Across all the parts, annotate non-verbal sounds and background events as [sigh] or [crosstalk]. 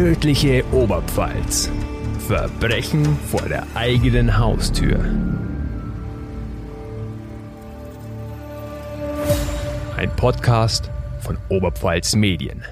Tödliche Oberpfalz. Verbrechen vor der eigenen Haustür. Ein Podcast von Oberpfalz Medien.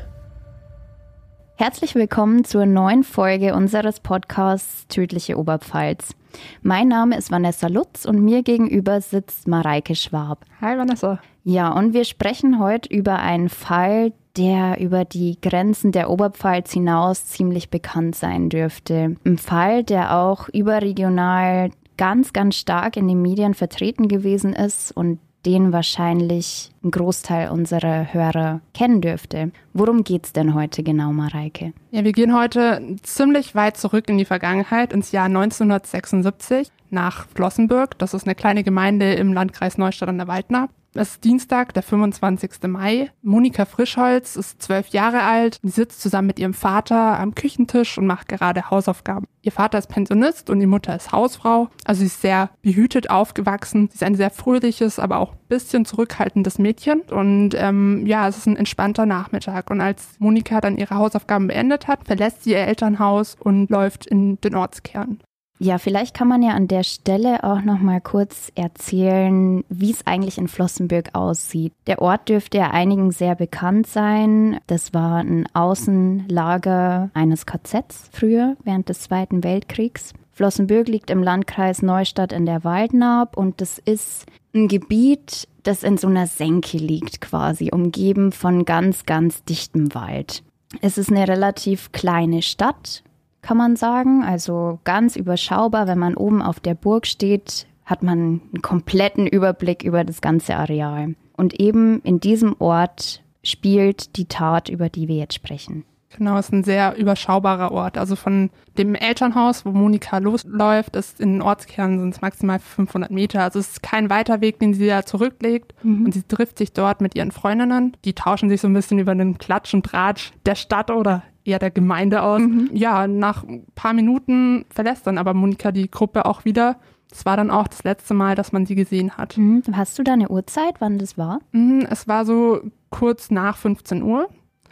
Herzlich willkommen zur neuen Folge unseres Podcasts Tödliche Oberpfalz. Mein Name ist Vanessa Lutz und mir gegenüber sitzt Mareike Schwab. Hi Vanessa. Ja, und wir sprechen heute über einen Fall, der über die Grenzen der Oberpfalz hinaus ziemlich bekannt sein dürfte. Ein Fall, der auch überregional ganz, ganz stark in den Medien vertreten gewesen ist und den wahrscheinlich ein Großteil unserer Hörer kennen dürfte. Worum geht es denn heute genau, Mareike? Ja, wir gehen heute ziemlich weit zurück in die Vergangenheit, ins Jahr 1976 nach Flossenburg. Das ist eine kleine Gemeinde im Landkreis Neustadt an der Waldner. Es ist Dienstag, der 25. Mai. Monika Frischholz ist zwölf Jahre alt. Sie sitzt zusammen mit ihrem Vater am Küchentisch und macht gerade Hausaufgaben. Ihr Vater ist Pensionist und die Mutter ist Hausfrau. Also sie ist sehr behütet aufgewachsen. Sie ist ein sehr fröhliches, aber auch bisschen zurückhaltendes Mädchen. Und ähm, ja, es ist ein entspannter Nachmittag. Und als Monika dann ihre Hausaufgaben beendet hat, verlässt sie ihr Elternhaus und läuft in den Ortskern. Ja, vielleicht kann man ja an der Stelle auch noch mal kurz erzählen, wie es eigentlich in Flossenbürg aussieht. Der Ort dürfte ja einigen sehr bekannt sein. Das war ein Außenlager eines KZs früher während des Zweiten Weltkriegs. Flossenbürg liegt im Landkreis Neustadt in der Waldnab und das ist ein Gebiet, das in so einer Senke liegt quasi, umgeben von ganz, ganz dichtem Wald. Es ist eine relativ kleine Stadt kann man sagen. Also ganz überschaubar. Wenn man oben auf der Burg steht, hat man einen kompletten Überblick über das ganze Areal. Und eben in diesem Ort spielt die Tat, über die wir jetzt sprechen. Genau, es ist ein sehr überschaubarer Ort. Also von dem Elternhaus, wo Monika losläuft, ist in den Ortskern sind es maximal 500 Meter. Also es ist kein weiter Weg, den sie da zurücklegt. Mhm. Und sie trifft sich dort mit ihren Freundinnen. Die tauschen sich so ein bisschen über den Klatsch und Tratsch der Stadt oder eher der Gemeinde aus. Mhm. Ja, nach ein paar Minuten verlässt dann aber Monika die Gruppe auch wieder. Das war dann auch das letzte Mal, dass man sie gesehen hat. Mhm. Hast du da eine Uhrzeit, wann das war? Mhm, es war so kurz nach 15 Uhr.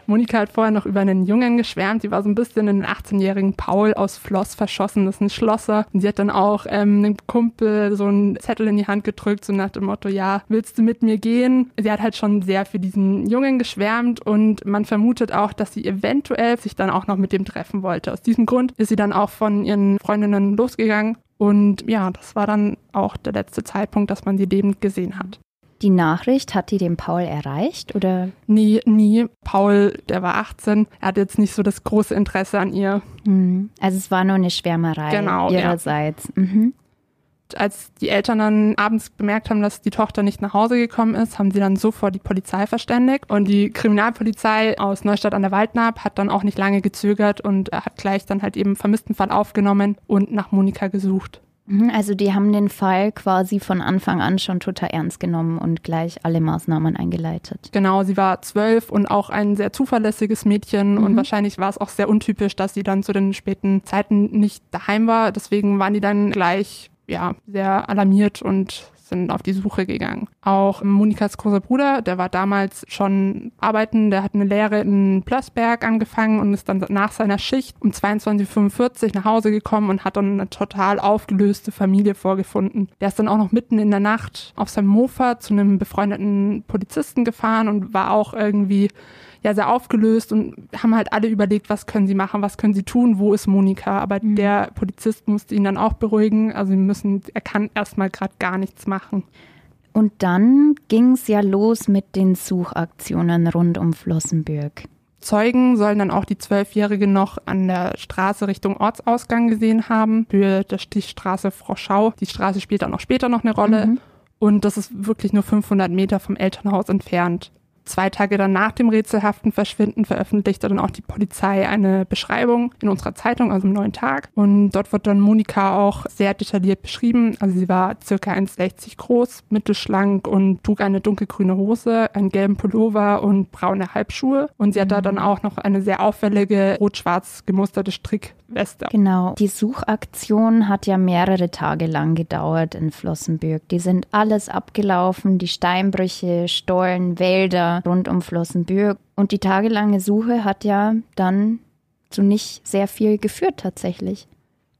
Monika hat vorher noch über einen Jungen geschwärmt. Sie war so ein bisschen in den 18-jährigen Paul aus Floss verschossen. Das ist ein Schlosser. Und sie hat dann auch ähm, einem Kumpel so einen Zettel in die Hand gedrückt, so nach dem Motto, ja, willst du mit mir gehen? Sie hat halt schon sehr für diesen Jungen geschwärmt und man vermutet auch, dass sie eventuell sich dann auch noch mit dem treffen wollte. Aus diesem Grund ist sie dann auch von ihren Freundinnen losgegangen und ja, das war dann auch der letzte Zeitpunkt, dass man sie lebend gesehen hat. Die Nachricht, hat die den Paul erreicht oder? Nie, nie. Paul, der war 18, er hat jetzt nicht so das große Interesse an ihr. Mhm. Also es war nur eine Schwärmerei genau, ihrerseits. Ja. Mhm. Als die Eltern dann abends bemerkt haben, dass die Tochter nicht nach Hause gekommen ist, haben sie dann sofort die Polizei verständigt. Und die Kriminalpolizei aus Neustadt an der Waldnab hat dann auch nicht lange gezögert und hat gleich dann halt eben Vermisstenfall aufgenommen und nach Monika gesucht. Mhm, also die haben den Fall quasi von Anfang an schon total ernst genommen und gleich alle Maßnahmen eingeleitet. Genau, sie war zwölf und auch ein sehr zuverlässiges Mädchen mhm. und wahrscheinlich war es auch sehr untypisch, dass sie dann zu den späten Zeiten nicht daheim war. Deswegen waren die dann gleich ja sehr alarmiert und sind auf die Suche gegangen. Auch Monikas großer Bruder, der war damals schon arbeiten, der hat eine Lehre in Plössberg angefangen und ist dann nach seiner Schicht um 22.45 Uhr nach Hause gekommen und hat dann eine total aufgelöste Familie vorgefunden. Der ist dann auch noch mitten in der Nacht auf seinem Mofa zu einem befreundeten Polizisten gefahren und war auch irgendwie ja sehr aufgelöst und haben halt alle überlegt, was können sie machen, was können sie tun, wo ist Monika. Aber mhm. der Polizist musste ihn dann auch beruhigen. Also sie müssen, er kann erstmal gerade gar nichts machen. Und dann ging es ja los mit den Suchaktionen rund um Flossenbürg. Zeugen sollen dann auch die Zwölfjährige noch an der Straße Richtung Ortsausgang gesehen haben, Höhe der Stichstraße Froschau. Die Straße spielt dann auch später noch eine Rolle. Mhm. Und das ist wirklich nur 500 Meter vom Elternhaus entfernt. Zwei Tage dann nach dem rätselhaften Verschwinden veröffentlichte dann auch die Polizei eine Beschreibung in unserer Zeitung, also im neuen Tag. Und dort wird dann Monika auch sehr detailliert beschrieben. Also sie war circa 1,60 groß, mittelschlank und trug eine dunkelgrüne Hose, einen gelben Pullover und braune Halbschuhe. Und sie hat da dann auch noch eine sehr auffällige rot-schwarz gemusterte Strickweste. Genau. Die Suchaktion hat ja mehrere Tage lang gedauert in Flossenbürg. Die sind alles abgelaufen, die Steinbrüche, Stollen, Wälder rund um Flossenbürg. Und die tagelange Suche hat ja dann zu nicht sehr viel geführt tatsächlich.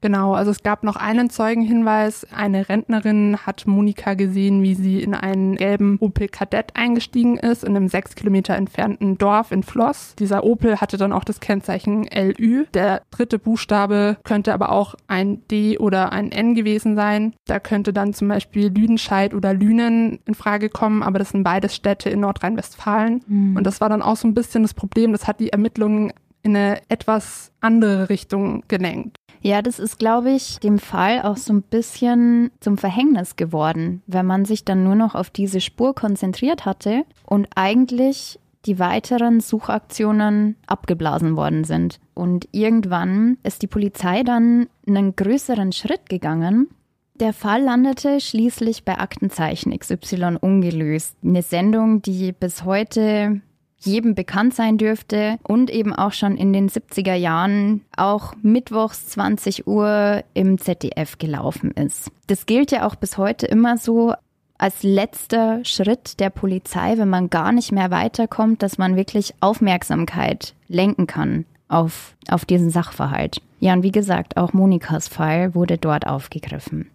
Genau, also es gab noch einen Zeugenhinweis. Eine Rentnerin hat Monika gesehen, wie sie in einen gelben Opel Kadett eingestiegen ist, in einem sechs Kilometer entfernten Dorf in Floss. Dieser Opel hatte dann auch das Kennzeichen LÜ. Der dritte Buchstabe könnte aber auch ein D oder ein N gewesen sein. Da könnte dann zum Beispiel Lüdenscheid oder Lünen in Frage kommen, aber das sind beides Städte in Nordrhein-Westfalen. Mhm. Und das war dann auch so ein bisschen das Problem. Das hat die Ermittlungen in eine etwas andere Richtung gelenkt. Ja, das ist, glaube ich, dem Fall auch so ein bisschen zum Verhängnis geworden, wenn man sich dann nur noch auf diese Spur konzentriert hatte und eigentlich die weiteren Suchaktionen abgeblasen worden sind. Und irgendwann ist die Polizei dann einen größeren Schritt gegangen. Der Fall landete schließlich bei Aktenzeichen XY ungelöst. Eine Sendung, die bis heute jedem bekannt sein dürfte und eben auch schon in den 70er Jahren auch mittwochs 20 Uhr im ZDF gelaufen ist. Das gilt ja auch bis heute immer so als letzter Schritt der Polizei, wenn man gar nicht mehr weiterkommt, dass man wirklich Aufmerksamkeit lenken kann auf, auf diesen Sachverhalt. Ja, und wie gesagt, auch Monikas Fall wurde dort aufgegriffen.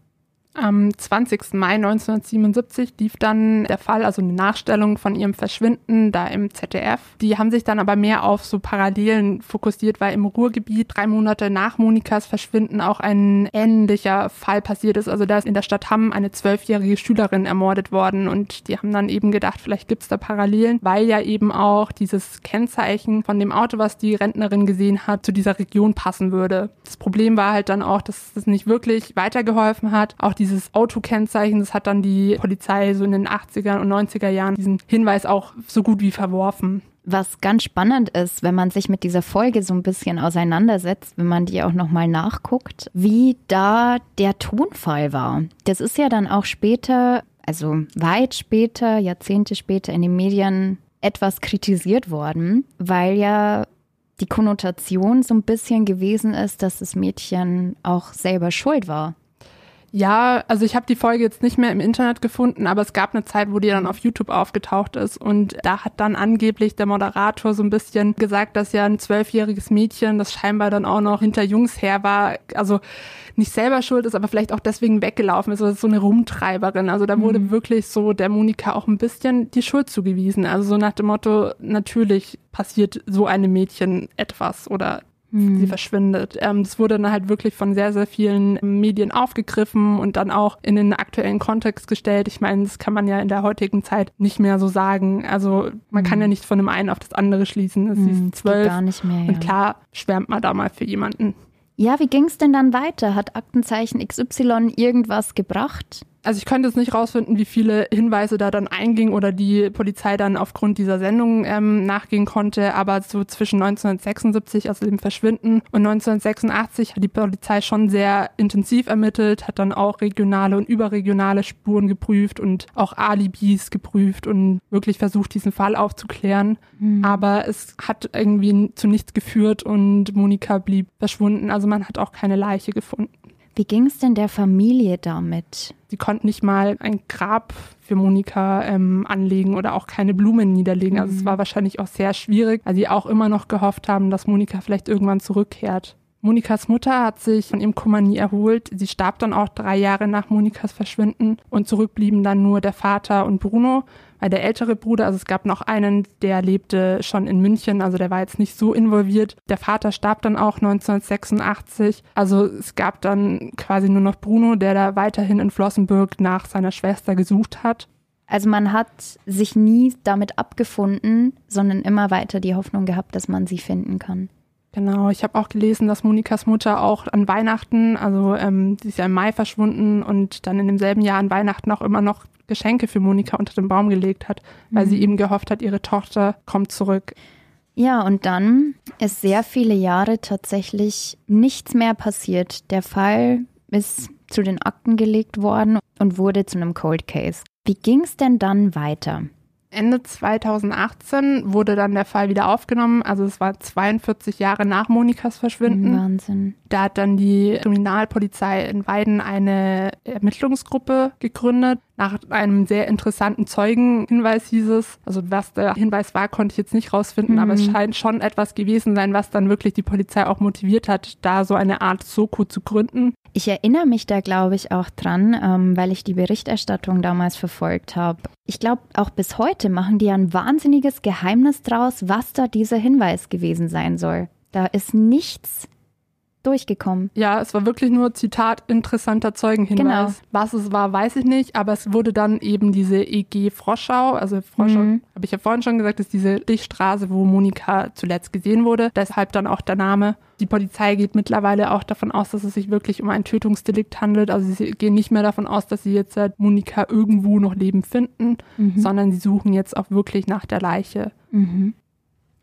Am 20. Mai 1977 lief dann der Fall, also eine Nachstellung von ihrem Verschwinden da im ZDF. Die haben sich dann aber mehr auf so Parallelen fokussiert, weil im Ruhrgebiet drei Monate nach Monikas Verschwinden auch ein ähnlicher Fall passiert ist. Also da ist in der Stadt Hamm eine zwölfjährige Schülerin ermordet worden und die haben dann eben gedacht, vielleicht gibt's da Parallelen, weil ja eben auch dieses Kennzeichen von dem Auto, was die Rentnerin gesehen hat, zu dieser Region passen würde. Das Problem war halt dann auch, dass das nicht wirklich weitergeholfen hat. Auch dieses Autokennzeichen, das hat dann die Polizei so in den 80er und 90er Jahren diesen Hinweis auch so gut wie verworfen. Was ganz spannend ist, wenn man sich mit dieser Folge so ein bisschen auseinandersetzt, wenn man die auch nochmal nachguckt, wie da der Tonfall war. Das ist ja dann auch später, also weit später, Jahrzehnte später in den Medien etwas kritisiert worden, weil ja die Konnotation so ein bisschen gewesen ist, dass das Mädchen auch selber schuld war ja, also ich habe die Folge jetzt nicht mehr im Internet gefunden, aber es gab eine Zeit, wo die dann auf YouTube aufgetaucht ist und da hat dann angeblich der Moderator so ein bisschen gesagt, dass ja ein zwölfjähriges Mädchen, das scheinbar dann auch noch hinter Jungs her war, also nicht selber schuld ist, aber vielleicht auch deswegen weggelaufen ist oder so eine Rumtreiberin. Also da wurde mhm. wirklich so der Monika auch ein bisschen die Schuld zugewiesen. Also so nach dem Motto, natürlich passiert so einem Mädchen etwas oder mhm. sie verschwindet. Ähm, das wurde dann halt wirklich von sehr, sehr vielen Medien aufgegriffen und dann auch in den aktuellen Kontext gestellt. Ich meine, das kann man ja in der heutigen Zeit nicht mehr so sagen. Also man mhm. kann ja nicht von dem einen auf das andere schließen. Es mhm, ist zwölf. Gar nicht mehr, ja. Und klar schwärmt man da mal für jemanden. Ja, wie ging es denn dann weiter? Hat Aktenzeichen XY irgendwas gebracht? Also ich könnte jetzt nicht rausfinden, wie viele Hinweise da dann eingingen oder die Polizei dann aufgrund dieser Sendung ähm, nachgehen konnte, aber so zwischen 1976, also dem Verschwinden, und 1986 hat die Polizei schon sehr intensiv ermittelt, hat dann auch regionale und überregionale Spuren geprüft und auch Alibis geprüft und wirklich versucht, diesen Fall aufzuklären. Mhm. Aber es hat irgendwie zu nichts geführt und Monika blieb verschwunden. Also man hat auch keine Leiche gefunden. Wie ging es denn der Familie damit? Sie konnten nicht mal ein Grab für Monika ähm, anlegen oder auch keine Blumen niederlegen. Also es mhm. war wahrscheinlich auch sehr schwierig, weil sie auch immer noch gehofft haben, dass Monika vielleicht irgendwann zurückkehrt. Monikas Mutter hat sich von ihrem Kummer nie erholt. Sie starb dann auch drei Jahre nach Monikas Verschwinden und zurückblieben dann nur der Vater und Bruno, weil der ältere Bruder, also es gab noch einen, der lebte schon in München, also der war jetzt nicht so involviert. Der Vater starb dann auch 1986. Also es gab dann quasi nur noch Bruno, der da weiterhin in Flossenburg nach seiner Schwester gesucht hat. Also man hat sich nie damit abgefunden, sondern immer weiter die Hoffnung gehabt, dass man sie finden kann. Genau, ich habe auch gelesen, dass Monikas Mutter auch an Weihnachten, also ähm, sie ist ja im Mai verschwunden und dann in demselben Jahr an Weihnachten auch immer noch Geschenke für Monika unter den Baum gelegt hat, weil mhm. sie eben gehofft hat, ihre Tochter kommt zurück. Ja, und dann ist sehr viele Jahre tatsächlich nichts mehr passiert. Der Fall ist zu den Akten gelegt worden und wurde zu einem Cold Case. Wie ging es denn dann weiter? Ende 2018 wurde dann der Fall wieder aufgenommen. Also es war 42 Jahre nach Monikas Verschwinden. Wahnsinn. Da hat dann die Kriminalpolizei in Weiden eine Ermittlungsgruppe gegründet. Nach einem sehr interessanten Zeugenhinweis hieß es, also was der Hinweis war, konnte ich jetzt nicht rausfinden, mhm. aber es scheint schon etwas gewesen sein, was dann wirklich die Polizei auch motiviert hat, da so eine Art Soko zu gründen. Ich erinnere mich da, glaube ich, auch dran, ähm, weil ich die Berichterstattung damals verfolgt habe. Ich glaube, auch bis heute machen die ein wahnsinniges Geheimnis draus, was da dieser Hinweis gewesen sein soll. Da ist nichts durchgekommen. Ja, es war wirklich nur Zitat interessanter Zeugenhinweis. Genau. Was es war, weiß ich nicht, aber es wurde dann eben diese EG Froschau, also Froschau, mhm. habe ich ja vorhin schon gesagt, ist diese Lichtstraße, wo Monika zuletzt gesehen wurde. Deshalb dann auch der Name. Die Polizei geht mittlerweile auch davon aus, dass es sich wirklich um ein Tötungsdelikt handelt. Also sie gehen nicht mehr davon aus, dass sie jetzt Monika irgendwo noch leben finden, mhm. sondern sie suchen jetzt auch wirklich nach der Leiche. Mhm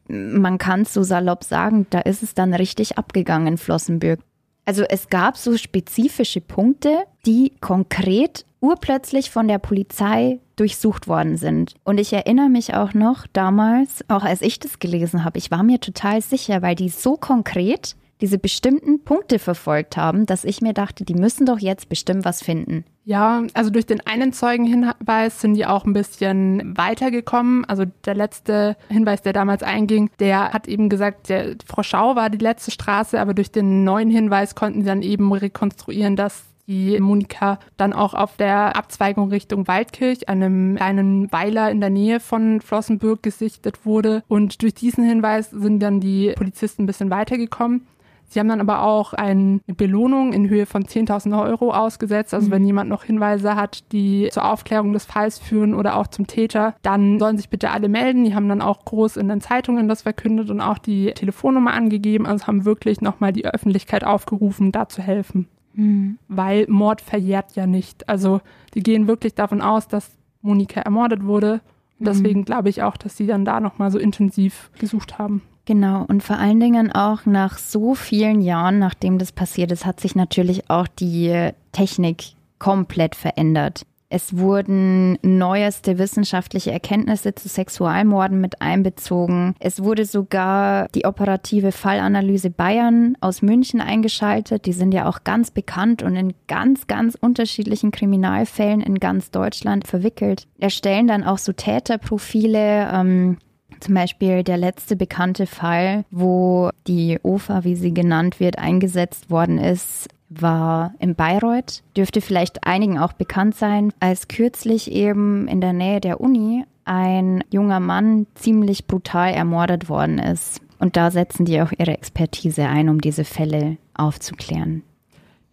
man kann so salopp sagen, da ist es dann richtig abgegangen, Flossenbürg. Also es gab so spezifische Punkte, die konkret urplötzlich von der Polizei durchsucht worden sind. Und ich erinnere mich auch noch damals, auch als ich das gelesen habe, ich war mir total sicher, weil die so konkret diese bestimmten Punkte verfolgt haben, dass ich mir dachte, die müssen doch jetzt bestimmt was finden. Ja, also durch den einen Zeugenhinweis sind die auch ein bisschen weitergekommen. Also der letzte Hinweis, der damals einging, der hat eben gesagt, der Frau Schau war die letzte Straße, aber durch den neuen Hinweis konnten sie dann eben rekonstruieren, dass die Monika dann auch auf der Abzweigung Richtung Waldkirch, einem kleinen Weiler in der Nähe von Flossenbürg, gesichtet wurde. Und durch diesen Hinweis sind dann die Polizisten ein bisschen weitergekommen. Sie haben dann aber auch eine Belohnung in Höhe von 10.000 Euro ausgesetzt. Also mhm. wenn jemand noch Hinweise hat, die zur Aufklärung des Falls führen oder auch zum Täter, dann sollen sich bitte alle melden. Die haben dann auch groß in den Zeitungen das verkündet und auch die Telefonnummer angegeben. Also haben wirklich nochmal die Öffentlichkeit aufgerufen, da zu helfen. Mhm. Weil Mord verjährt ja nicht. Also die gehen wirklich davon aus, dass Monika ermordet wurde. Und mhm. deswegen glaube ich auch, dass sie dann da nochmal so intensiv gesucht haben. Genau, und vor allen Dingen auch nach so vielen Jahren, nachdem das passiert ist, hat sich natürlich auch die Technik komplett verändert. Es wurden neueste wissenschaftliche Erkenntnisse zu Sexualmorden mit einbezogen. Es wurde sogar die operative Fallanalyse Bayern aus München eingeschaltet. Die sind ja auch ganz bekannt und in ganz, ganz unterschiedlichen Kriminalfällen in ganz Deutschland verwickelt. Erstellen dann auch so Täterprofile. Ähm, zum Beispiel der letzte bekannte Fall, wo die OFA, wie sie genannt wird, eingesetzt worden ist, war in Bayreuth. Dürfte vielleicht einigen auch bekannt sein, als kürzlich eben in der Nähe der Uni ein junger Mann ziemlich brutal ermordet worden ist. Und da setzen die auch ihre Expertise ein, um diese Fälle aufzuklären.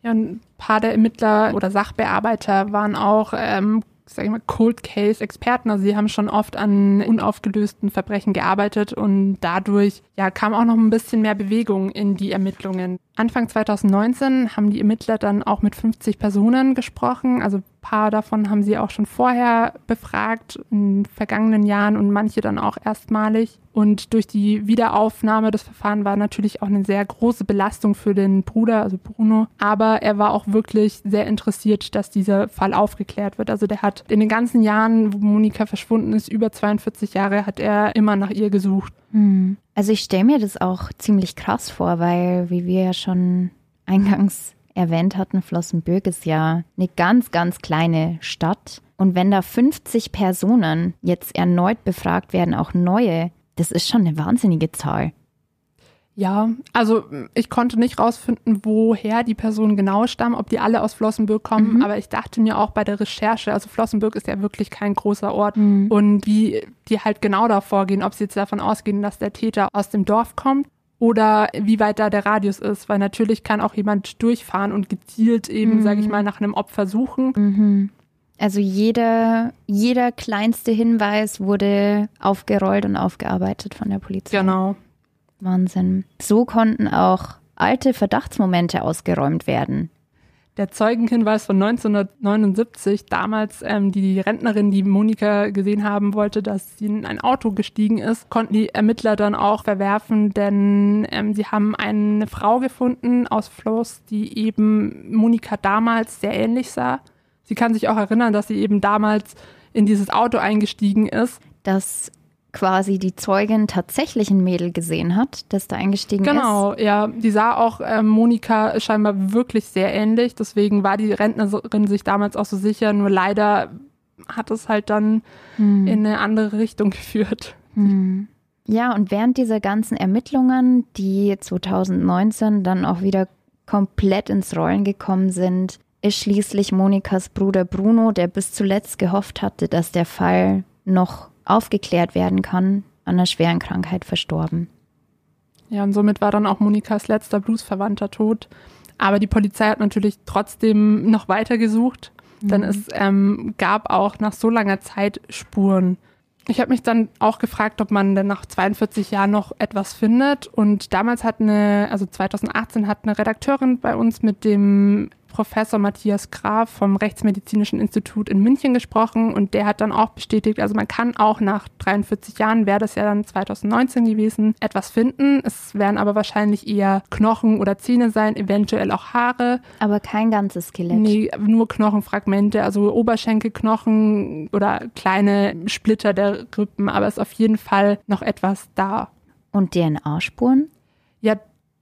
Ja, ein paar der Ermittler oder Sachbearbeiter waren auch ähm, sag ich mal, Cold Case Experten. Also sie haben schon oft an unaufgelösten Verbrechen gearbeitet und dadurch ja kam auch noch ein bisschen mehr Bewegung in die Ermittlungen. Anfang 2019 haben die Ermittler dann auch mit 50 Personen gesprochen. Also paar davon haben sie auch schon vorher befragt in vergangenen Jahren und manche dann auch erstmalig. Und durch die Wiederaufnahme des Verfahrens war natürlich auch eine sehr große Belastung für den Bruder, also Bruno. Aber er war auch wirklich sehr interessiert, dass dieser Fall aufgeklärt wird. Also der hat in den ganzen Jahren, wo Monika verschwunden ist, über 42 Jahre, hat er immer nach ihr gesucht. Hm. Also ich stelle mir das auch ziemlich krass vor, weil, wie wir ja schon eingangs erwähnt hatten, Flossenbürg ist ja eine ganz, ganz kleine Stadt. Und wenn da 50 Personen jetzt erneut befragt werden, auch neue, das ist schon eine wahnsinnige Zahl. Ja, also ich konnte nicht rausfinden, woher die Personen genau stammen, ob die alle aus Flossenbürg kommen, mhm. aber ich dachte mir auch bei der Recherche, also Flossenbürg ist ja wirklich kein großer Ort mhm. und wie die halt genau da vorgehen, ob sie jetzt davon ausgehen, dass der Täter aus dem Dorf kommt oder wie weit da der Radius ist, weil natürlich kann auch jemand durchfahren und gezielt eben, mhm. sage ich mal, nach einem Opfer suchen. Mhm. Also jeder, jeder kleinste Hinweis wurde aufgerollt und aufgearbeitet von der Polizei. Genau. Wahnsinn. So konnten auch alte Verdachtsmomente ausgeräumt werden. Der Zeugenhinweis von 1979, damals ähm, die Rentnerin, die Monika gesehen haben wollte, dass sie in ein Auto gestiegen ist, konnten die Ermittler dann auch verwerfen, denn ähm, sie haben eine Frau gefunden aus Floss, die eben Monika damals sehr ähnlich sah. Sie kann sich auch erinnern, dass sie eben damals in dieses Auto eingestiegen ist dass quasi die Zeugin tatsächlich ein Mädel gesehen hat, das da eingestiegen genau, ist. Genau, ja. Die sah auch äh, Monika scheinbar wirklich sehr ähnlich. Deswegen war die Rentnerin sich damals auch so sicher. Nur leider hat es halt dann hm. in eine andere Richtung [laughs] geführt. Hm. Ja, und während dieser ganzen Ermittlungen, die 2019 dann auch wieder komplett ins Rollen gekommen sind, ist schließlich Monikas Bruder Bruno, der bis zuletzt gehofft hatte, dass der Fall noch aufgeklärt werden kann, an einer schweren Krankheit verstorben. Ja, und somit war dann auch Monikas letzter Bluesverwandter tot. Aber die Polizei hat natürlich trotzdem noch weiter gesucht, mhm. denn es ähm, gab auch nach so langer Zeit Spuren. Ich habe mich dann auch gefragt, ob man denn nach 42 Jahren noch etwas findet. Und damals hat eine, also 2018 hat eine Redakteurin bei uns mit dem Professor Matthias Graf vom Rechtsmedizinischen Institut in München gesprochen und der hat dann auch bestätigt, also man kann auch nach 43 Jahren, wäre das ja dann 2019 gewesen, etwas finden. Es werden aber wahrscheinlich eher Knochen oder Zähne sein, eventuell auch Haare. Aber kein ganzes Skelett. Nee, nur Knochenfragmente, also Oberschenkelknochen oder kleine Splitter der Rippen, aber es ist auf jeden Fall noch etwas da. Und DNA-Spuren?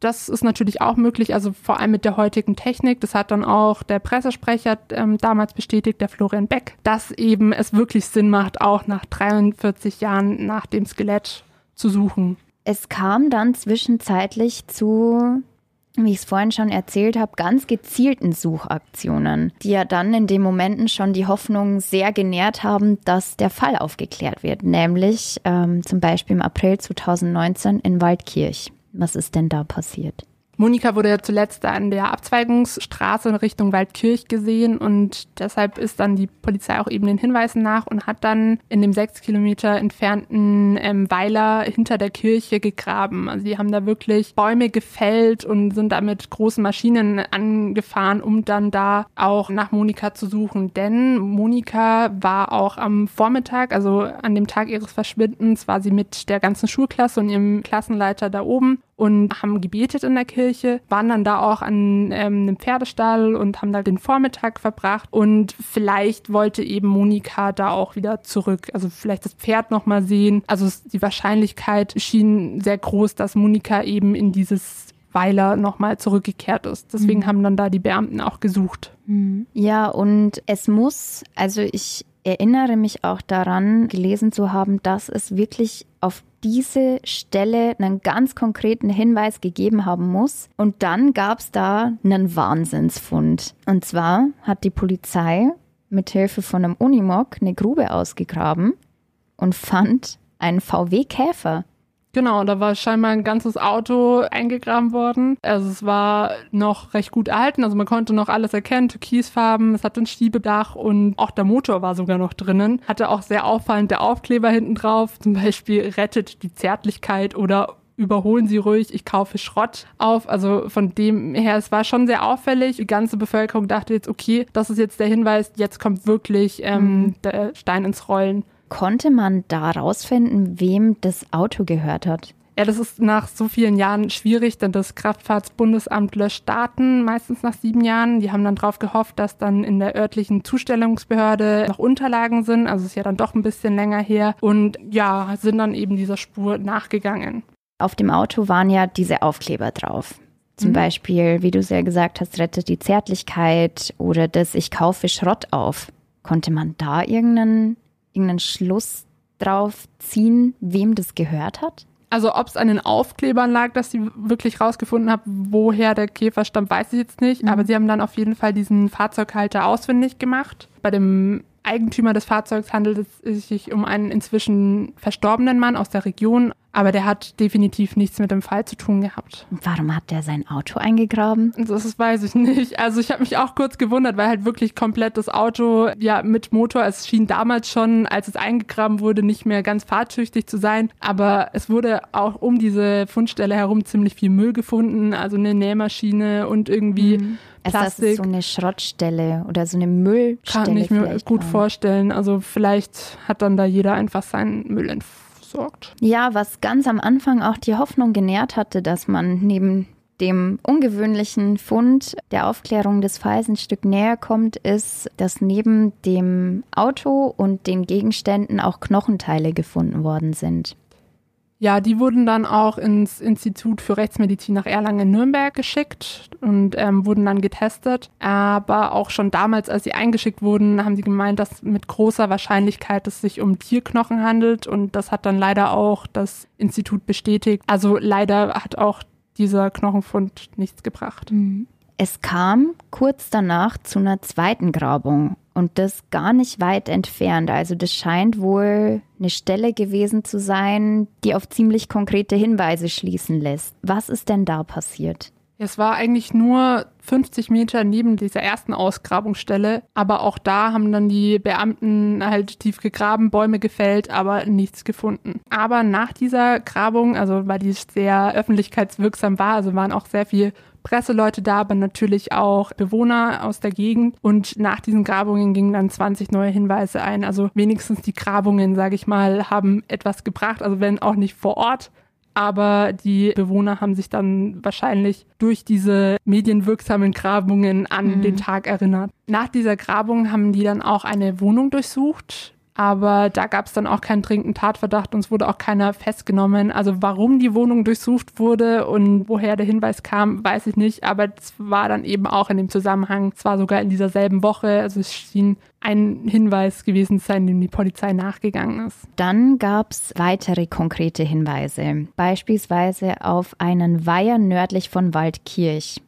Das ist natürlich auch möglich, also vor allem mit der heutigen Technik. Das hat dann auch der Pressesprecher ähm, damals bestätigt, der Florian Beck, dass eben es wirklich Sinn macht, auch nach 43 Jahren nach dem Skelett zu suchen. Es kam dann zwischenzeitlich zu wie ich es vorhin schon erzählt habe, ganz gezielten Suchaktionen, die ja dann in den Momenten schon die Hoffnung sehr genährt haben, dass der Fall aufgeklärt wird, nämlich ähm, zum Beispiel im April 2019 in Waldkirch. Was ist denn da passiert? Monika wurde ja zuletzt an der Abzweigungsstraße in Richtung Waldkirch gesehen und deshalb ist dann die Polizei auch eben den Hinweisen nach und hat dann in dem sechs Kilometer entfernten ähm, Weiler hinter der Kirche gegraben. Also die haben da wirklich Bäume gefällt und sind da mit großen Maschinen angefahren, um dann da auch nach Monika zu suchen. Denn Monika war auch am Vormittag, also an dem Tag ihres Verschwindens, war sie mit der ganzen Schulklasse und ihrem Klassenleiter da oben und haben gebetet in der Kirche, waren dann da auch an ähm, einem Pferdestall und haben da den Vormittag verbracht und vielleicht wollte eben Monika da auch wieder zurück, also vielleicht das Pferd nochmal sehen. Also die Wahrscheinlichkeit schien sehr groß, dass Monika eben in dieses Weiler nochmal zurückgekehrt ist. Deswegen mhm. haben dann da die Beamten auch gesucht. Mhm. Ja, und es muss, also ich erinnere mich auch daran, gelesen zu haben, dass es wirklich auf diese Stelle einen ganz konkreten Hinweis gegeben haben muss. Und dann gab es da einen Wahnsinnsfund. Und zwar hat die Polizei mit Hilfe von einem Unimog eine Grube ausgegraben und fand einen VW-Käfer. Genau, da war scheinbar ein ganzes Auto eingegraben worden. Also es war noch recht gut erhalten, also man konnte noch alles erkennen, Türkisfarben, es hatte ein Stiebedach und auch der Motor war sogar noch drinnen. Hatte auch sehr auffallend der Aufkleber hinten drauf, zum Beispiel rettet die Zärtlichkeit oder überholen Sie ruhig, ich kaufe Schrott auf. Also von dem her, es war schon sehr auffällig. Die ganze Bevölkerung dachte jetzt, okay, das ist jetzt der Hinweis, jetzt kommt wirklich ähm, mhm. der Stein ins Rollen. Konnte man da rausfinden, wem das Auto gehört hat? Ja, das ist nach so vielen Jahren schwierig, denn das Kraftfahrtsbundesamt löscht Daten, meistens nach sieben Jahren. Die haben dann darauf gehofft, dass dann in der örtlichen Zustellungsbehörde noch Unterlagen sind. Also ist ja dann doch ein bisschen länger her. Und ja, sind dann eben dieser Spur nachgegangen. Auf dem Auto waren ja diese Aufkleber drauf. Zum mhm. Beispiel, wie du es ja gesagt hast, rettet die Zärtlichkeit oder das Ich kaufe Schrott auf. Konnte man da irgendeinen irgendeinen Schluss drauf ziehen, wem das gehört hat? Also ob es an den Aufklebern lag, dass sie wirklich rausgefunden haben, woher der Käfer stammt, weiß ich jetzt nicht. Mhm. Aber sie haben dann auf jeden Fall diesen Fahrzeughalter ausfindig gemacht. Bei dem Eigentümer des Fahrzeugs handelt es sich um einen inzwischen verstorbenen Mann aus der Region, aber der hat definitiv nichts mit dem Fall zu tun gehabt. Warum hat der sein Auto eingegraben? Das weiß ich nicht. Also ich habe mich auch kurz gewundert, weil halt wirklich komplett das Auto ja mit Motor, es schien damals schon, als es eingegraben wurde, nicht mehr ganz fahrtüchtig zu sein, aber es wurde auch um diese Fundstelle herum ziemlich viel Müll gefunden, also eine Nähmaschine und irgendwie mhm Plastik. Ist das so eine Schrottstelle oder so eine Müllstelle? Kann ich mir gut auch. vorstellen. Also vielleicht hat dann da jeder einfach seinen Müll entsorgt. Ja, was ganz am Anfang auch die Hoffnung genährt hatte, dass man neben dem ungewöhnlichen Fund der Aufklärung des Falls ein Stück näher kommt, ist, dass neben dem Auto und den Gegenständen auch Knochenteile gefunden worden sind. Ja, die wurden dann auch ins Institut für Rechtsmedizin nach Erlangen in Nürnberg geschickt und ähm, wurden dann getestet. Aber auch schon damals, als sie eingeschickt wurden, haben sie gemeint, dass mit großer Wahrscheinlichkeit es sich um Tierknochen handelt. Und das hat dann leider auch das Institut bestätigt. Also leider hat auch dieser Knochenfund nichts gebracht. Mhm. Es kam kurz danach zu einer zweiten Grabung und das gar nicht weit entfernt. Also das scheint wohl eine Stelle gewesen zu sein, die auf ziemlich konkrete Hinweise schließen lässt. Was ist denn da passiert? Es war eigentlich nur 50 Meter neben dieser ersten Ausgrabungsstelle, aber auch da haben dann die Beamten halt tief gegraben, Bäume gefällt, aber nichts gefunden. Aber nach dieser Grabung, also weil die sehr öffentlichkeitswirksam war, also waren auch sehr viele Presseleute da, aber natürlich auch Bewohner aus der Gegend. Und nach diesen Grabungen gingen dann 20 neue Hinweise ein. Also wenigstens die Grabungen, sage ich mal, haben etwas gebracht, also wenn auch nicht vor Ort, aber die Bewohner haben sich dann wahrscheinlich durch diese medienwirksamen Grabungen an mhm. den Tag erinnert. Nach dieser Grabung haben die dann auch eine Wohnung durchsucht aber da gab es dann auch keinen dringenden Tatverdacht und es wurde auch keiner festgenommen. Also warum die Wohnung durchsucht wurde und woher der Hinweis kam, weiß ich nicht, aber es war dann eben auch in dem Zusammenhang, es war sogar in dieser selben Woche, also es schien ein Hinweis gewesen zu sein, dem die Polizei nachgegangen ist. Dann gab es weitere konkrete Hinweise, beispielsweise auf einen Weiher nördlich von Waldkirch.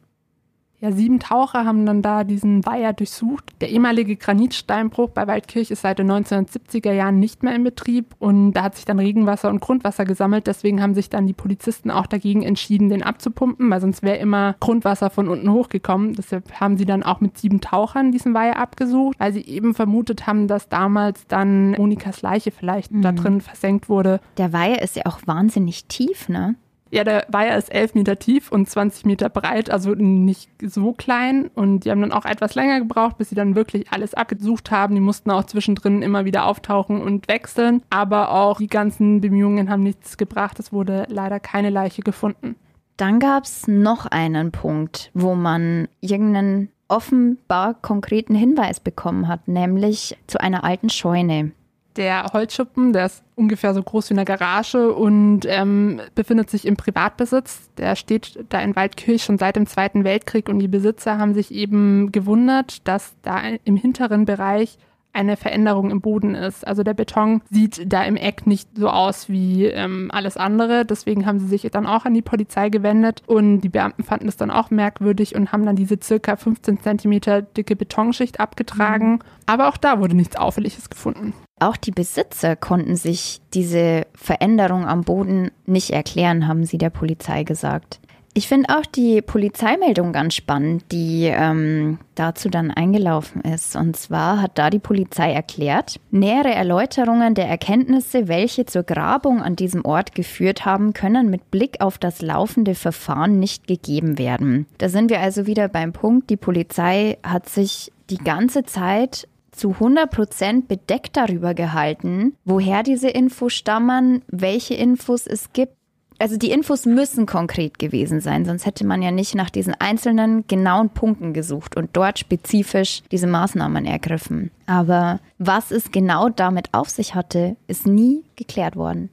Ja, sieben Taucher haben dann da diesen Weiher durchsucht. Der ehemalige Granitsteinbruch bei Waldkirch ist seit den 1970er Jahren nicht mehr in Betrieb und da hat sich dann Regenwasser und Grundwasser gesammelt. Deswegen haben sich dann die Polizisten auch dagegen entschieden, den abzupumpen, weil sonst wäre immer Grundwasser von unten hochgekommen. Deshalb haben sie dann auch mit sieben Tauchern diesen Weiher abgesucht, weil sie eben vermutet haben, dass damals dann Monikas Leiche vielleicht mhm. da drin versenkt wurde. Der Weiher ist ja auch wahnsinnig tief, ne? Ja, der Weiher ist elf Meter tief und 20 Meter breit, also nicht so klein. Und die haben dann auch etwas länger gebraucht, bis sie dann wirklich alles abgesucht haben. Die mussten auch zwischendrin immer wieder auftauchen und wechseln. Aber auch die ganzen Bemühungen haben nichts gebracht. Es wurde leider keine Leiche gefunden. Dann gab es noch einen Punkt, wo man irgendeinen offenbar konkreten Hinweis bekommen hat, nämlich zu einer alten Scheune. Der Holzschuppen, der ist ungefähr so groß wie eine Garage und ähm, befindet sich im Privatbesitz. Der steht da in Waldkirch schon seit dem Zweiten Weltkrieg und die Besitzer haben sich eben gewundert, dass da im hinteren Bereich eine Veränderung im Boden ist. Also der Beton sieht da im Eck nicht so aus wie ähm, alles andere. Deswegen haben sie sich dann auch an die Polizei gewendet und die Beamten fanden es dann auch merkwürdig und haben dann diese circa 15 Zentimeter dicke Betonschicht abgetragen. Mhm. Aber auch da wurde nichts Auffälliges gefunden. Auch die Besitzer konnten sich diese Veränderung am Boden nicht erklären, haben sie der Polizei gesagt. Ich finde auch die Polizeimeldung ganz spannend, die ähm, dazu dann eingelaufen ist. Und zwar hat da die Polizei erklärt, nähere Erläuterungen der Erkenntnisse, welche zur Grabung an diesem Ort geführt haben, können mit Blick auf das laufende Verfahren nicht gegeben werden. Da sind wir also wieder beim Punkt, die Polizei hat sich die ganze Zeit zu 100 Prozent bedeckt darüber gehalten, woher diese Infos stammen, welche Infos es gibt also die Infos müssen konkret gewesen sein, sonst hätte man ja nicht nach diesen einzelnen genauen Punkten gesucht und dort spezifisch diese Maßnahmen ergriffen. Aber was es genau damit auf sich hatte, ist nie geklärt worden.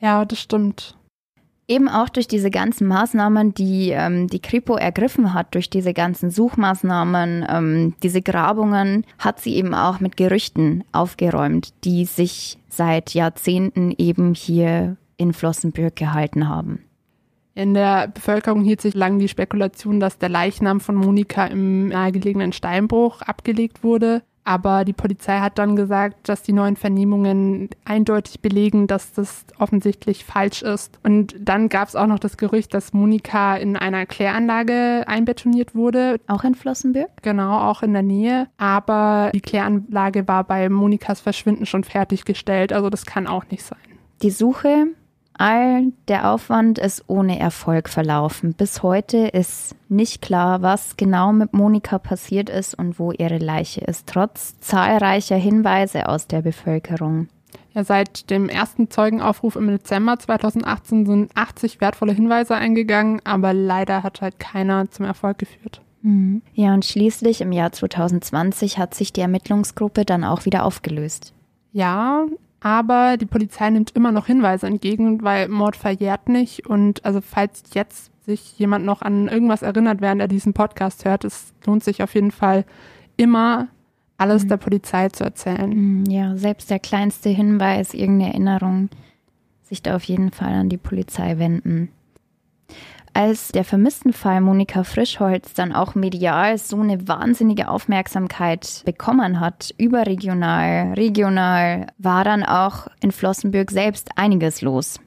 Ja, das stimmt. Eben auch durch diese ganzen Maßnahmen, die ähm, die Kripo ergriffen hat, durch diese ganzen Suchmaßnahmen, ähm, diese Grabungen, hat sie eben auch mit Gerüchten aufgeräumt, die sich seit Jahrzehnten eben hier in Flossenbürg gehalten haben. In der Bevölkerung hielt sich lang die Spekulation, dass der Leichnam von Monika im nahegelegenen Steinbruch abgelegt wurde. Aber die Polizei hat dann gesagt, dass die neuen Vernehmungen eindeutig belegen, dass das offensichtlich falsch ist. Und dann gab es auch noch das Gerücht, dass Monika in einer Kläranlage einbetoniert wurde. Auch in Flossenbürg? Genau, auch in der Nähe. Aber die Kläranlage war bei Monikas Verschwinden schon fertiggestellt. Also das kann auch nicht sein. Die Suche All der Aufwand ist ohne Erfolg verlaufen. Bis heute ist nicht klar, was genau mit Monika passiert ist und wo ihre Leiche ist, trotz zahlreicher Hinweise aus der Bevölkerung. Ja, seit dem ersten Zeugenaufruf im Dezember 2018 sind 80 wertvolle Hinweise eingegangen, aber leider hat halt keiner zum Erfolg geführt. Mhm. Ja, und schließlich im Jahr 2020 hat sich die Ermittlungsgruppe dann auch wieder aufgelöst. Ja, aber die Polizei nimmt immer noch Hinweise entgegen, weil Mord verjährt nicht. Und also falls jetzt sich jemand noch an irgendwas erinnert, während er diesen Podcast hört, es lohnt sich auf jeden Fall immer alles mhm. der Polizei zu erzählen. Mhm, ja, selbst der kleinste Hinweis, irgendeine Erinnerung, sich da auf jeden Fall an die Polizei wenden. Als der vermissten Fall Monika Frischholz dann auch medial so eine wahnsinnige Aufmerksamkeit bekommen hat, überregional, regional, war dann auch in Flossenbürg selbst einiges los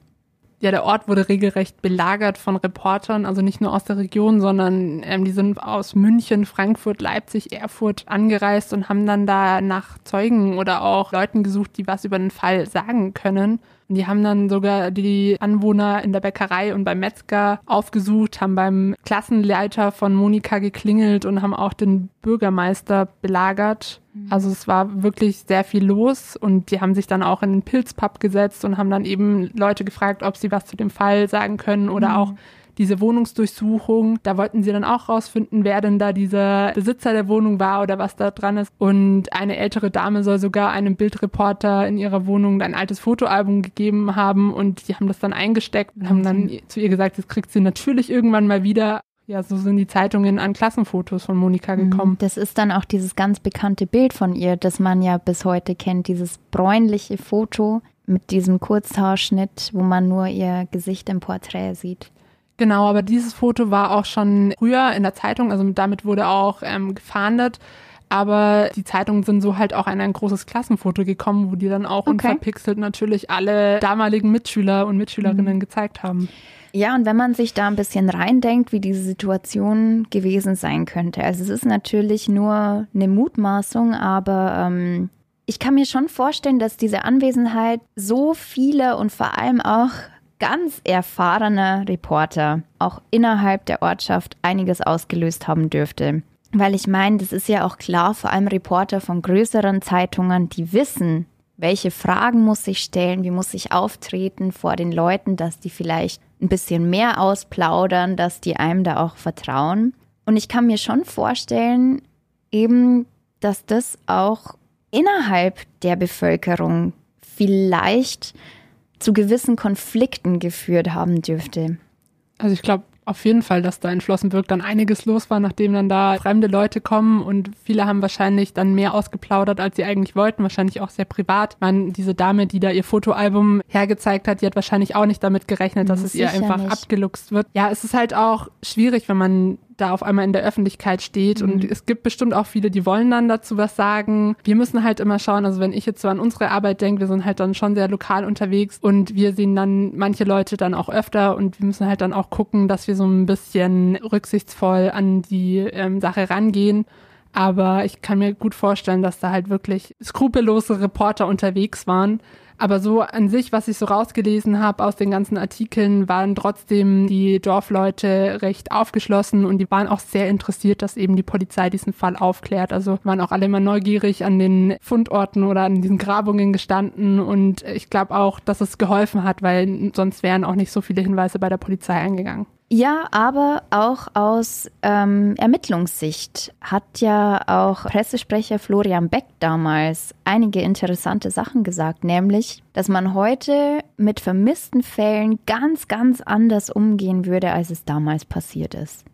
ja, der Ort wurde regelrecht belagert von Reportern, also nicht nur aus der Region, sondern ähm, die sind aus München, Frankfurt, Leipzig, Erfurt angereist und haben dann da nach Zeugen oder auch Leuten gesucht, die was über den Fall sagen können. Und die haben dann sogar die Anwohner in der Bäckerei und beim Metzger aufgesucht, haben beim Klassenleiter von Monika geklingelt und haben auch den Bürgermeister belagert. Mhm. Also es war wirklich sehr viel los und die haben sich dann auch in den Pilzpub gesetzt und haben dann eben Leute gefragt, ob sie was zu dem Fall sagen können oder mhm. auch diese Wohnungsdurchsuchung. Da wollten sie dann auch rausfinden, wer denn da dieser Besitzer der Wohnung war oder was da dran ist. Und eine ältere Dame soll sogar einem Bildreporter in ihrer Wohnung ein altes Fotoalbum gegeben haben und die haben das dann eingesteckt und haben dann zu ihr gesagt, das kriegt sie natürlich irgendwann mal wieder. Ja, so sind die Zeitungen an Klassenfotos von Monika mhm. gekommen. Das ist dann auch dieses ganz bekannte Bild von ihr, das man ja bis heute kennt, dieses bräunliche Foto mit diesem Kurzhaarschnitt, wo man nur ihr Gesicht im Porträt sieht. Genau, aber dieses Foto war auch schon früher in der Zeitung, also damit wurde auch ähm, gefahndet. Aber die Zeitungen sind so halt auch an ein großes Klassenfoto gekommen, wo die dann auch okay. unverpixelt natürlich alle damaligen Mitschüler und Mitschülerinnen mhm. gezeigt haben. Ja, und wenn man sich da ein bisschen reindenkt, wie diese Situation gewesen sein könnte. Also es ist natürlich nur eine Mutmaßung, aber ähm, ich kann mir schon vorstellen, dass diese Anwesenheit so viele und vor allem auch ganz erfahrener Reporter auch innerhalb der Ortschaft einiges ausgelöst haben dürfte. Weil ich meine, das ist ja auch klar, vor allem Reporter von größeren Zeitungen, die wissen, welche Fragen muss ich stellen, wie muss ich auftreten vor den Leuten, dass die vielleicht ein bisschen mehr ausplaudern, dass die einem da auch vertrauen. Und ich kann mir schon vorstellen, eben, dass das auch innerhalb der Bevölkerung vielleicht zu gewissen Konflikten geführt haben dürfte. Also ich glaube auf jeden Fall, dass da in Flossenbürg dann einiges los war, nachdem dann da fremde Leute kommen und viele haben wahrscheinlich dann mehr ausgeplaudert, als sie eigentlich wollten, wahrscheinlich auch sehr privat. Man, diese Dame, die da ihr Fotoalbum hergezeigt hat, die hat wahrscheinlich auch nicht damit gerechnet, dass das es ihr einfach nicht. abgeluchst wird. Ja, es ist halt auch schwierig, wenn man da auf einmal in der Öffentlichkeit steht. Mhm. Und es gibt bestimmt auch viele, die wollen dann dazu was sagen. Wir müssen halt immer schauen, also wenn ich jetzt so an unsere Arbeit denke, wir sind halt dann schon sehr lokal unterwegs und wir sehen dann manche Leute dann auch öfter und wir müssen halt dann auch gucken, dass wir so ein bisschen rücksichtsvoll an die ähm, Sache rangehen. Aber ich kann mir gut vorstellen, dass da halt wirklich skrupellose Reporter unterwegs waren aber so an sich, was ich so rausgelesen habe aus den ganzen Artikeln, waren trotzdem die Dorfleute recht aufgeschlossen und die waren auch sehr interessiert, dass eben die Polizei diesen Fall aufklärt. Also waren auch alle immer neugierig an den Fundorten oder an diesen Grabungen gestanden und ich glaube auch, dass es geholfen hat, weil sonst wären auch nicht so viele Hinweise bei der Polizei eingegangen. Ja, aber auch aus ähm, Ermittlungssicht hat ja auch Pressesprecher Florian Beck damals einige interessante Sachen gesagt, nämlich, dass man heute mit vermissten Fällen ganz, ganz anders umgehen würde, als es damals passiert ist.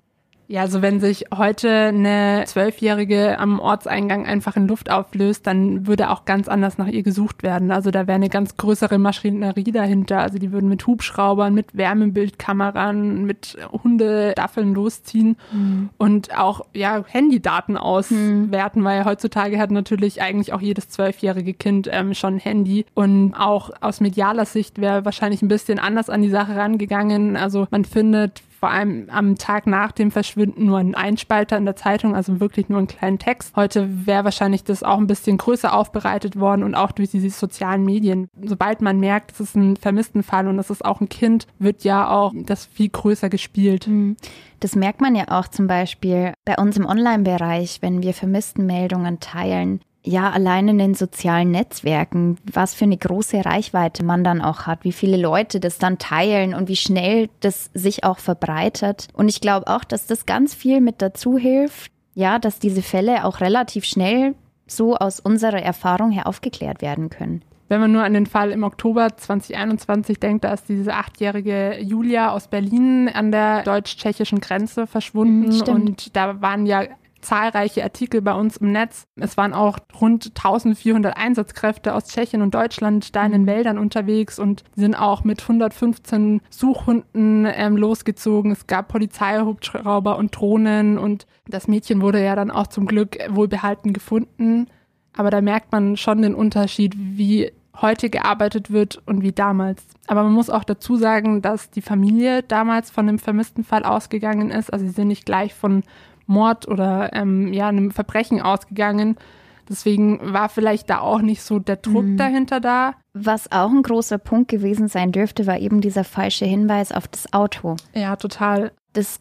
Ja, also wenn sich heute eine Zwölfjährige am Ortseingang einfach in Luft auflöst, dann würde auch ganz anders nach ihr gesucht werden. Also da wäre eine ganz größere Maschinerie dahinter. Also die würden mit Hubschraubern, mit Wärmebildkameran, mit Hundestaffeln losziehen mhm. und auch ja Handydaten auswerten, mhm. weil heutzutage hat natürlich eigentlich auch jedes zwölfjährige Kind ähm, schon ein Handy. Und auch aus medialer Sicht wäre wahrscheinlich ein bisschen anders an die Sache rangegangen. Also man findet vor allem am Tag nach dem Verschwinden nur ein Einspalter in der Zeitung, also wirklich nur einen kleinen Text. Heute wäre wahrscheinlich das auch ein bisschen größer aufbereitet worden und auch durch diese sozialen Medien. Sobald man merkt, es ist ein vermissten Fall und es ist auch ein Kind, wird ja auch das viel größer gespielt. Mhm. Das merkt man ja auch zum Beispiel bei uns im Online-Bereich, wenn wir vermissten Meldungen teilen ja, allein in den sozialen Netzwerken, was für eine große Reichweite man dann auch hat, wie viele Leute das dann teilen und wie schnell das sich auch verbreitet. Und ich glaube auch, dass das ganz viel mit dazu hilft, ja, dass diese Fälle auch relativ schnell so aus unserer Erfahrung her aufgeklärt werden können. Wenn man nur an den Fall im Oktober 2021 denkt, da ist diese achtjährige Julia aus Berlin an der deutsch-tschechischen Grenze verschwunden mhm, und da waren ja zahlreiche Artikel bei uns im Netz. Es waren auch rund 1400 Einsatzkräfte aus Tschechien und Deutschland da in den mhm. Wäldern unterwegs und sind auch mit 115 Suchhunden ähm, losgezogen. Es gab Polizeihubschrauber und Drohnen und das Mädchen wurde ja dann auch zum Glück wohlbehalten gefunden. Aber da merkt man schon den Unterschied, wie heute gearbeitet wird und wie damals. Aber man muss auch dazu sagen, dass die Familie damals von dem vermissten Fall ausgegangen ist. Also sie sind nicht gleich von Mord oder ähm, ja, einem Verbrechen ausgegangen. Deswegen war vielleicht da auch nicht so der Druck mhm. dahinter da. Was auch ein großer Punkt gewesen sein dürfte, war eben dieser falsche Hinweis auf das Auto. Ja, total. Das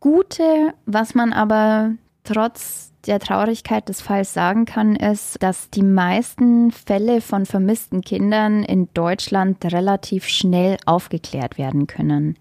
Gute, was man aber trotz der Traurigkeit des Falls sagen kann, ist, dass die meisten Fälle von vermissten Kindern in Deutschland relativ schnell aufgeklärt werden können.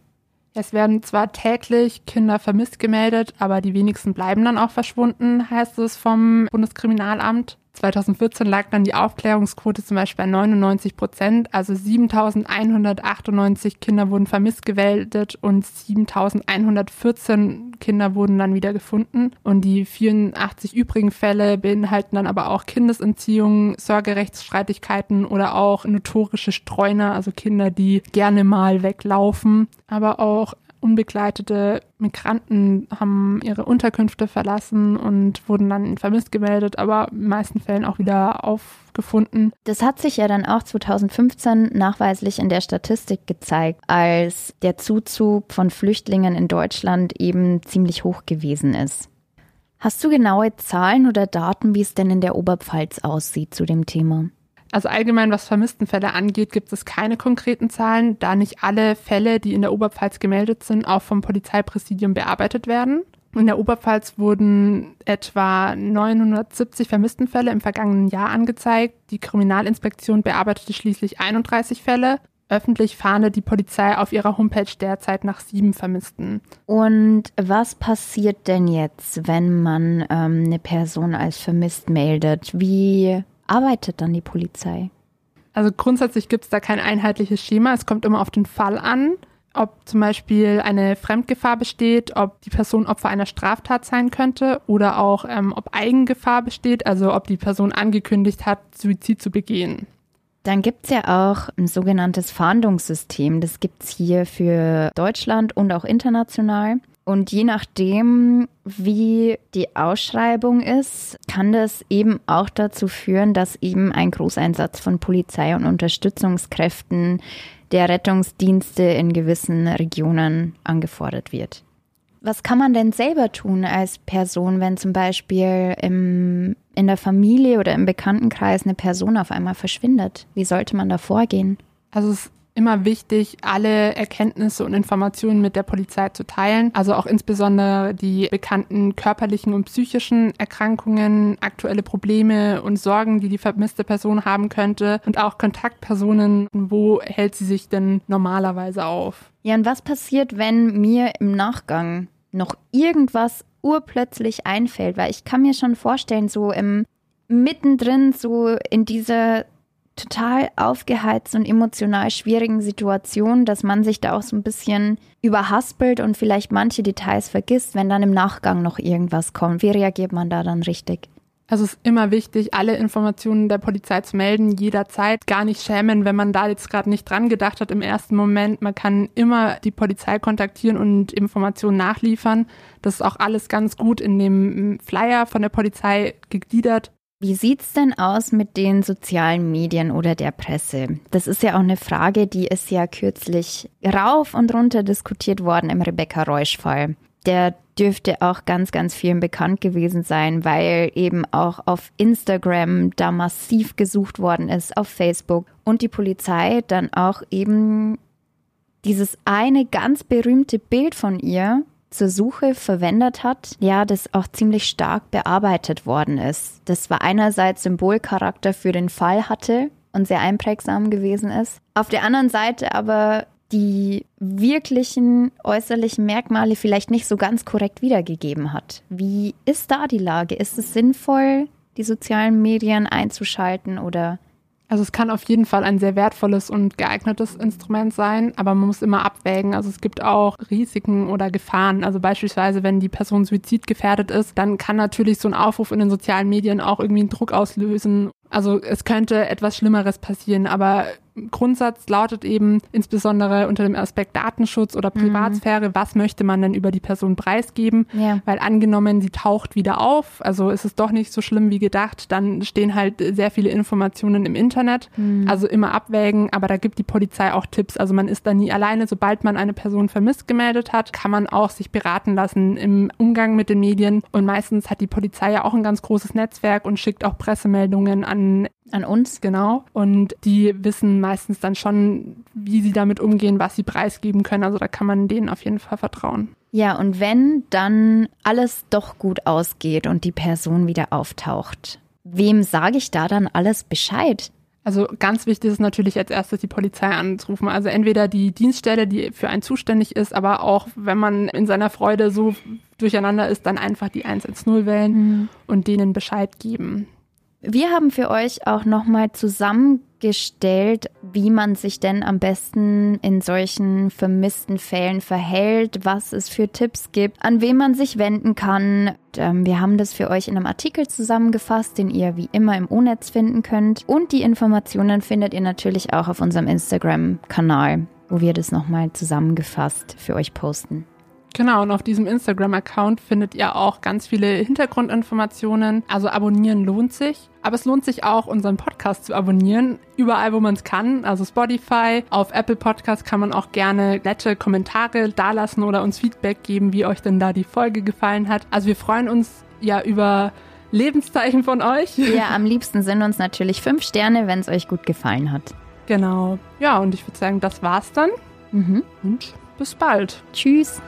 Es werden zwar täglich Kinder vermisst gemeldet, aber die wenigsten bleiben dann auch verschwunden, heißt es vom Bundeskriminalamt. 2014 lag dann die Aufklärungsquote zum Beispiel bei 99 Prozent, also 7.198 Kinder wurden vermisst gemeldet und 7.114 Kinder wurden dann wieder gefunden. Und die 84 übrigen Fälle beinhalten dann aber auch Kindesentziehungen, Sorgerechtsstreitigkeiten oder auch notorische Streuner, also Kinder, die gerne mal weglaufen, aber auch unbegleitete Migranten haben ihre Unterkünfte verlassen und wurden dann vermisst gemeldet, aber in den meisten Fällen auch wieder aufgefunden. Das hat sich ja dann auch 2015 nachweislich in der Statistik gezeigt, als der Zuzug von Flüchtlingen in Deutschland eben ziemlich hoch gewesen ist. Hast du genaue Zahlen oder Daten, wie es denn in der Oberpfalz aussieht zu dem Thema? Also allgemein, was Vermisstenfälle angeht, gibt es keine konkreten Zahlen, da nicht alle Fälle, die in der Oberpfalz gemeldet sind, auch vom Polizeipräsidium bearbeitet werden. In der Oberpfalz wurden etwa 970 Vermisstenfälle im vergangenen Jahr angezeigt. Die Kriminalinspektion bearbeitete schließlich 31 Fälle. Öffentlich fahndet die Polizei auf ihrer Homepage derzeit nach sieben Vermissten. Und was passiert denn jetzt, wenn man ähm, eine Person als vermisst meldet? Wie arbeitet dann die Polizei? Also grundsätzlich gibt es da kein einheitliches Schema. Es kommt immer auf den Fall an, ob zum Beispiel eine Fremdgefahr besteht, ob die Person Opfer einer Straftat sein könnte oder auch ähm, ob Eigengefahr besteht, also ob die Person angekündigt hat, Suizid zu begehen. Dann gibt es ja auch ein sogenanntes Fahndungssystem. Das gibt es hier für Deutschland und auch international. Und je nachdem, wie die Ausschreibung ist, kann das eben auch dazu führen, dass eben ein Großeinsatz von Polizei und Unterstützungskräften der Rettungsdienste in gewissen Regionen angefordert wird. Was kann man denn selber tun als Person, wenn zum Beispiel im, in der Familie oder im Bekanntenkreis eine Person auf einmal verschwindet? Wie sollte man da vorgehen? Also es immer wichtig, alle Erkenntnisse und Informationen mit der Polizei zu teilen. Also auch insbesondere die bekannten körperlichen und psychischen Erkrankungen, aktuelle Probleme und Sorgen, die die vermisste Person haben könnte und auch Kontaktpersonen. Wo hält sie sich denn normalerweise auf? Ja, und was passiert, wenn mir im Nachgang noch irgendwas urplötzlich einfällt? Weil ich kann mir schon vorstellen, so im mittendrin, so in dieser total aufgeheizt und emotional schwierigen Situation, dass man sich da auch so ein bisschen überhaspelt und vielleicht manche Details vergisst, wenn dann im Nachgang noch irgendwas kommt. Wie reagiert man da dann richtig? Also es ist immer wichtig, alle Informationen der Polizei zu melden, jederzeit. Gar nicht schämen, wenn man da jetzt gerade nicht dran gedacht hat im ersten Moment. Man kann immer die Polizei kontaktieren und Informationen nachliefern. Das ist auch alles ganz gut in dem Flyer von der Polizei gegliedert. Wie sieht's denn aus mit den sozialen Medien oder der Presse? Das ist ja auch eine Frage, die ist ja kürzlich rauf und runter diskutiert worden im Rebecca Reusch-Fall. Der dürfte auch ganz, ganz vielen bekannt gewesen sein, weil eben auch auf Instagram da massiv gesucht worden ist, auf Facebook und die Polizei dann auch eben dieses eine ganz berühmte Bild von ihr zur Suche verwendet hat, ja, das auch ziemlich stark bearbeitet worden ist. Das war einerseits Symbolcharakter für den Fall hatte und sehr einprägsam gewesen ist. Auf der anderen Seite aber die wirklichen äußerlichen Merkmale vielleicht nicht so ganz korrekt wiedergegeben hat. Wie ist da die Lage? Ist es sinnvoll, die sozialen Medien einzuschalten oder also es kann auf jeden Fall ein sehr wertvolles und geeignetes Instrument sein, aber man muss immer abwägen. Also es gibt auch Risiken oder Gefahren. Also beispielsweise, wenn die Person suizidgefährdet ist, dann kann natürlich so ein Aufruf in den sozialen Medien auch irgendwie einen Druck auslösen. Also es könnte etwas Schlimmeres passieren, aber Grundsatz lautet eben insbesondere unter dem Aspekt Datenschutz oder mhm. Privatsphäre, mhm. was möchte man denn über die Person preisgeben? Ja. Weil angenommen, sie taucht wieder auf, also ist es doch nicht so schlimm wie gedacht, dann stehen halt sehr viele Informationen im Internet. Mhm. Also immer abwägen, aber da gibt die Polizei auch Tipps. Also man ist da nie alleine. Sobald man eine Person vermisst gemeldet hat, kann man auch sich beraten lassen im Umgang mit den Medien. Und meistens hat die Polizei ja auch ein ganz großes Netzwerk und schickt auch Pressemeldungen an an uns, genau. Und die wissen meistens dann schon, wie sie damit umgehen, was sie preisgeben können. Also da kann man denen auf jeden Fall vertrauen. Ja, und wenn dann alles doch gut ausgeht und die Person wieder auftaucht, wem sage ich da dann alles Bescheid? Also ganz wichtig ist natürlich als erstes die Polizei anzurufen. Also entweder die Dienststelle, die für einen zuständig ist, aber auch wenn man in seiner Freude so durcheinander ist, dann einfach die 110 wählen mhm. und denen Bescheid geben. Wir haben für euch auch nochmal zusammengestellt, wie man sich denn am besten in solchen vermissten Fällen verhält, was es für Tipps gibt, an wen man sich wenden kann. Ähm, wir haben das für euch in einem Artikel zusammengefasst, den ihr wie immer im O-Netz finden könnt. Und die Informationen findet ihr natürlich auch auf unserem Instagram-Kanal, wo wir das nochmal zusammengefasst für euch posten. Genau, und auf diesem Instagram-Account findet ihr auch ganz viele Hintergrundinformationen. Also abonnieren lohnt sich. Aber es lohnt sich auch, unseren Podcast zu abonnieren. Überall, wo man es kann. Also Spotify, auf Apple Podcast kann man auch gerne nette Kommentare dalassen oder uns Feedback geben, wie euch denn da die Folge gefallen hat. Also wir freuen uns ja über Lebenszeichen von euch. Ja, am liebsten sind uns natürlich fünf Sterne, wenn es euch gut gefallen hat. Genau. Ja, und ich würde sagen, das war's dann. Mhm. Und bis bald. Tschüss.